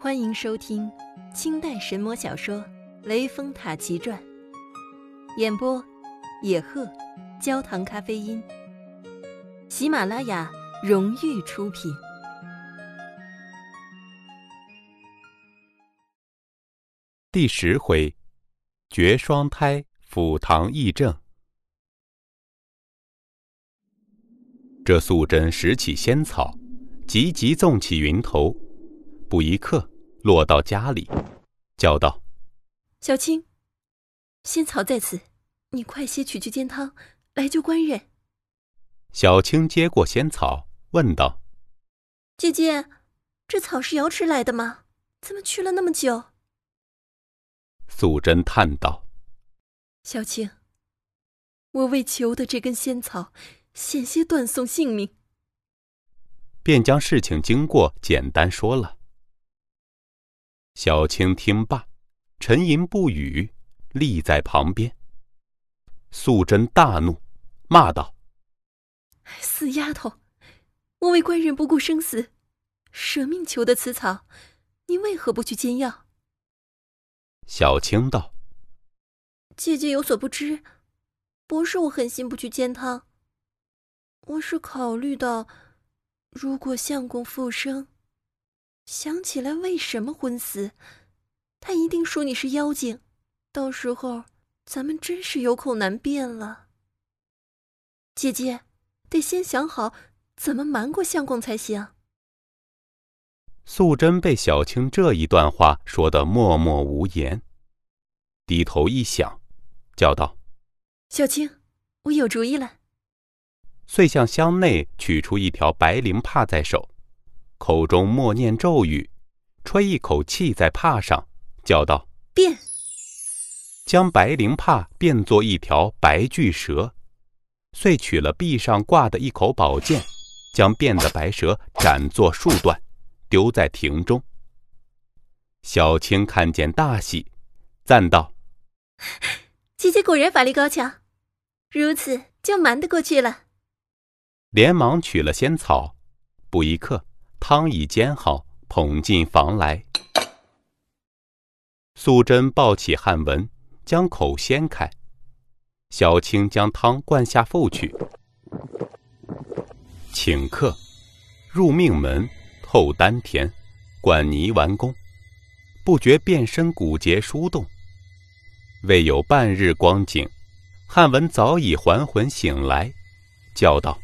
欢迎收听清代神魔小说《雷峰塔奇传》，演播：野鹤，焦糖咖啡因。喜马拉雅荣誉出品。第十回，绝双胎，辅堂议政。这素贞拾起仙草，急急纵起云头，不一刻落到家里，叫道：“小青，仙草在此，你快些取去煎汤，来救官人。”小青接过仙草，问道：“姐姐，这草是瑶池来的吗？怎么去了那么久？”素贞叹道：“小青，我为求得这根仙草，险些断送性命。”便将事情经过简单说了。小青听罢，沉吟不语，立在旁边。素贞大怒，骂道：“死丫头！我为官人不顾生死，舍命求得此草，你为何不去煎药？”小青道：“姐姐有所不知，不是我狠心不去煎汤。我是考虑到，如果相公复生，想起来为什么昏死，他一定说你是妖精，到时候咱们真是有口难辩了。姐姐，得先想好怎么瞒过相公才行。”素贞被小青这一段话说得默默无言，低头一想，叫道：“小青，我有主意了。”遂向箱内取出一条白绫帕在手，口中默念咒语，吹一口气在帕上，叫道：“变！”将白绫帕变作一条白巨蛇，遂取了壁上挂的一口宝剑，将变的白蛇斩作数段。丢在亭中。小青看见大喜，赞道：“姐姐果然法力高强，如此就瞒得过去了。”连忙取了仙草，不一刻，汤已煎好，捧进房来。素贞抱起汉文，将口掀开，小青将汤灌下腹去，请客，入命门。透丹田，灌泥丸功，不觉变身骨节疏动。未有半日光景，汉文早已还魂醒来，叫道：“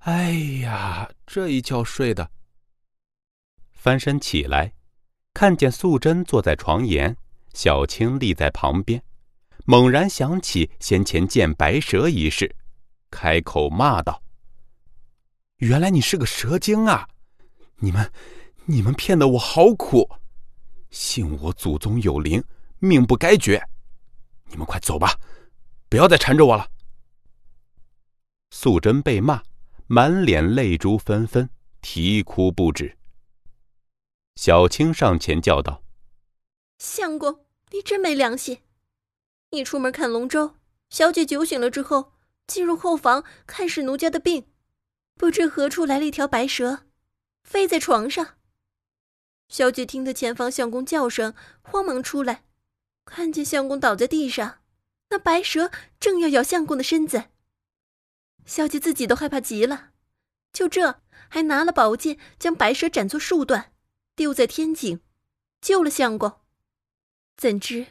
哎呀，这一觉睡的！”翻身起来，看见素贞坐在床沿，小青立在旁边，猛然想起先前见白蛇一事，开口骂道：“原来你是个蛇精啊！”你们，你们骗得我好苦！信我祖宗有灵，命不该绝。你们快走吧，不要再缠着我了。素贞被骂，满脸泪珠纷纷，啼哭不止。小青上前叫道：“相公，你真没良心！你出门看龙舟，小姐酒醒了之后，进入后房看视奴家的病，不知何处来了一条白蛇。”飞在床上，小姐听得前方相公叫声，慌忙出来，看见相公倒在地上，那白蛇正要咬相公的身子。小姐自己都害怕极了，就这还拿了宝剑将白蛇斩作数段，丢在天井，救了相公。怎知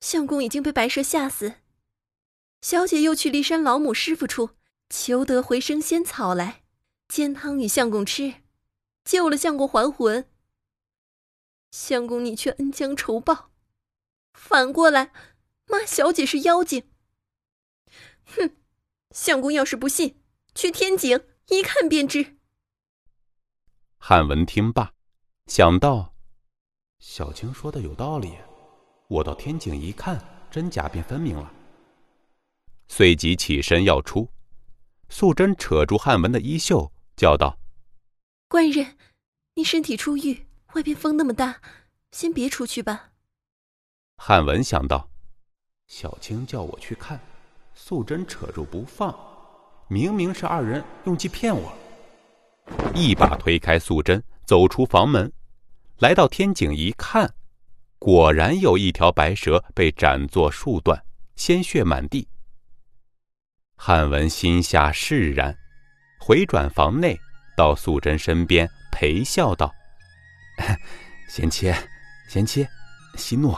相公已经被白蛇吓死，小姐又去骊山老母师傅处求得回生仙草来煎汤与相公吃。救了相公还魂，相公你却恩将仇报，反过来骂小姐是妖精。哼，相公要是不信，去天井一看便知。汉文听罢，想到小青说的有道理，我到天井一看，真假便分明了。随即起身要出，素贞扯住汉文的衣袖，叫道。官人，你身体初愈，外边风那么大，先别出去吧。汉文想到，小青叫我去看，素贞扯住不放，明明是二人用计骗我。一把推开素贞，走出房门，来到天井一看，果然有一条白蛇被斩作数段，鲜血满地。汉文心下释然，回转房内，到素贞身边陪笑道：“ 贤妻，贤妻，息怒。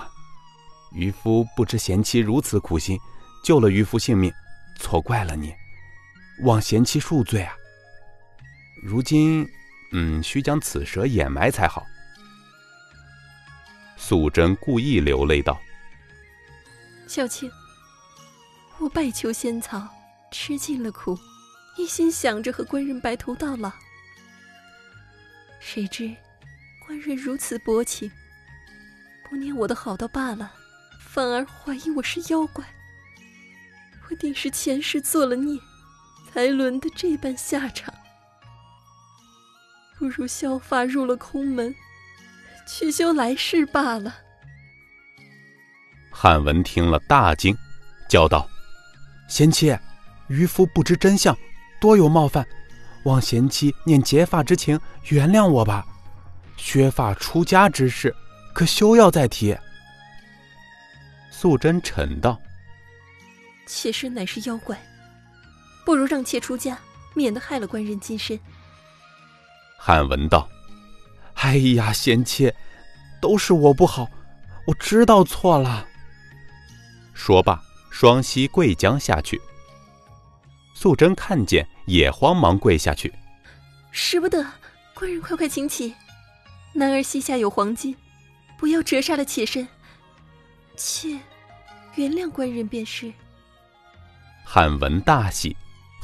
渔夫不知贤妻如此苦心，救了渔夫性命，错怪了你，望贤妻恕罪啊。如今，嗯，需将此蛇掩埋才好。”素贞故意流泪道：“小青，我拜求仙草，吃尽了苦，一心想着和官人白头到老。谁知官人如此薄情，不念我的好倒罢了，反而怀疑我是妖怪。我定是前世做了孽，才轮得这般下场。不如削发入了空门。”去修来世罢了。汉文听了大惊，叫道：“贤妻，渔夫不知真相，多有冒犯，望贤妻念结发之情，原谅我吧。削发出家之事，可休要再提。”素贞沉道：“妾身乃是妖怪，不如让妾出家，免得害了官人金身。”汉文道。哎呀，贤妾，都是我不好，我知道错了。说罢，双膝跪将下去。素贞看见，也慌忙跪下去。使不得，官人快快请起。男儿膝下有黄金，不要折煞了妾身。妾原谅官人便是。汉文大喜，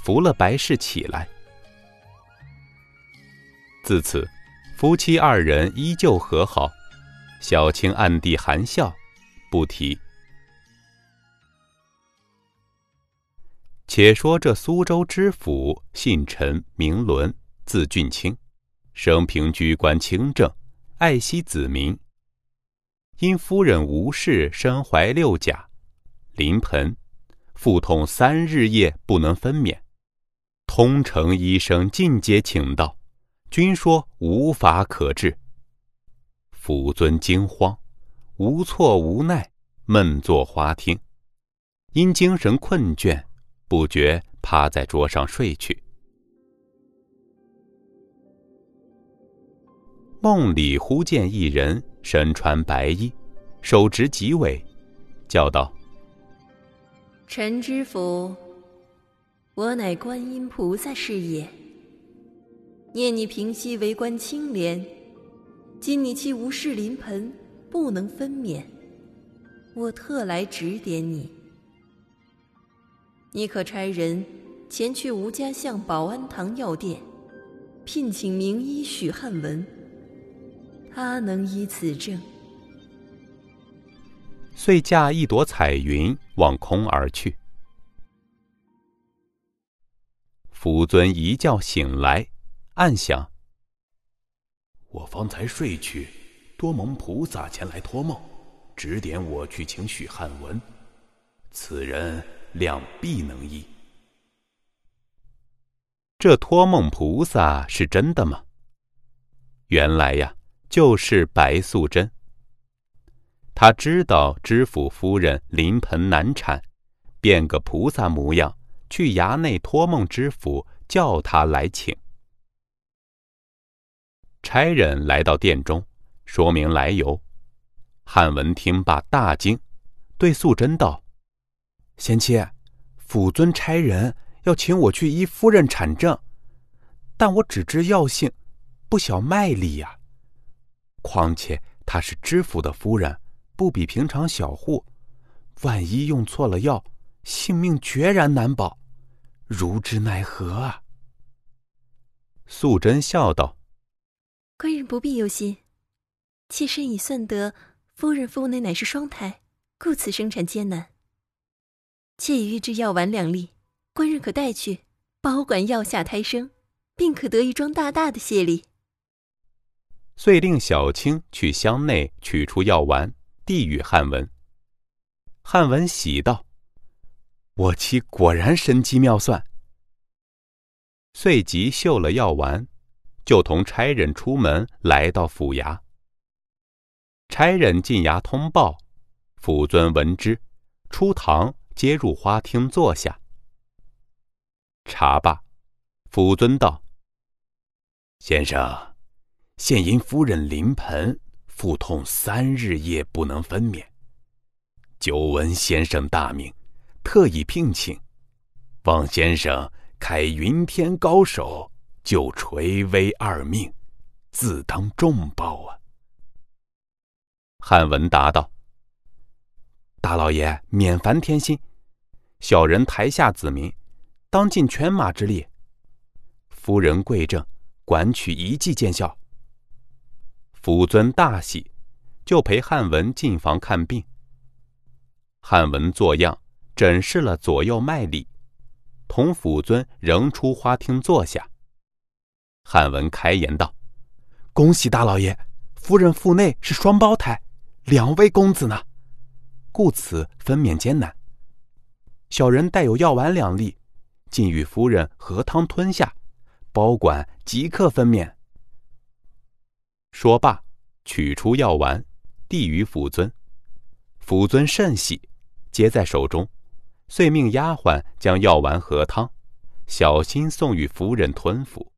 扶了白氏起来。自此。夫妻二人依旧和好，小青暗地含笑，不提。且说这苏州知府姓陈名伦，字俊卿，生平居官清正，爱惜子民。因夫人吴氏身怀六甲，临盆，腹痛三日夜不能分娩，通城医生尽皆请到。均说无法可治。辅尊惊慌，无措无奈，闷坐花厅，因精神困倦，不觉趴在桌上睡去。梦里忽见一人身穿白衣，手执戟尾，叫道：“陈知府，我乃观音菩萨是也。”念你平息为官清廉，今你妻无事临盆，不能分娩，我特来指点你。你可差人前去吴家巷保安堂药店，聘请名医许汉文，他能医此症。遂驾一朵彩云往空而去。福尊一觉醒来。暗想：我方才睡去，多蒙菩萨前来托梦，指点我去请许汉文。此人两必能医。这托梦菩萨是真的吗？原来呀，就是白素贞。他知道知府夫人临盆难产，变个菩萨模样去衙内托梦知府，叫他来请。差人来到殿中，说明来由。汉文听罢大惊，对素贞道：“贤妻，府尊差人要请我去医夫人产症，但我只知药性，不晓脉力呀。况且她是知府的夫人，不比平常小户，万一用错了药，性命决然难保，如之奈何啊？”素贞笑道。官人不必忧心，妾身已算得夫人腹内乃是双胎，故此生产艰难。妾已预制药丸两粒，官人可带去，保管药下胎生，并可得一桩大大的谢礼。遂令小青去箱内取出药丸，递与汉文。汉文喜道：“我妻果然神机妙算。”遂即绣了药丸。就同差人出门，来到府衙。差人进衙通报，府尊闻之，出堂接入花厅坐下。茶罢，府尊道：“先生，现因夫人临盆，腹痛三日夜不能分娩。久闻先生大名，特意聘请，望先生开云天高手，救垂危二命，自当重报啊。”汉文答道：“大老爷免烦添心，小人台下子民。”当尽犬马之力。夫人贵正，管取一计见效。府尊大喜，就陪汉文进房看病。汉文作样诊视了左右脉理，同府尊仍出花厅坐下。汉文开言道：“恭喜大老爷，夫人腹内是双胞胎，两位公子呢，故此分娩艰难。小人带有药丸两粒。”竟与夫人喝汤吞下，保管即刻分娩。说罢，取出药丸，递于府尊。府尊甚喜，接在手中，遂命丫鬟将药丸和汤，小心送与夫人吞服。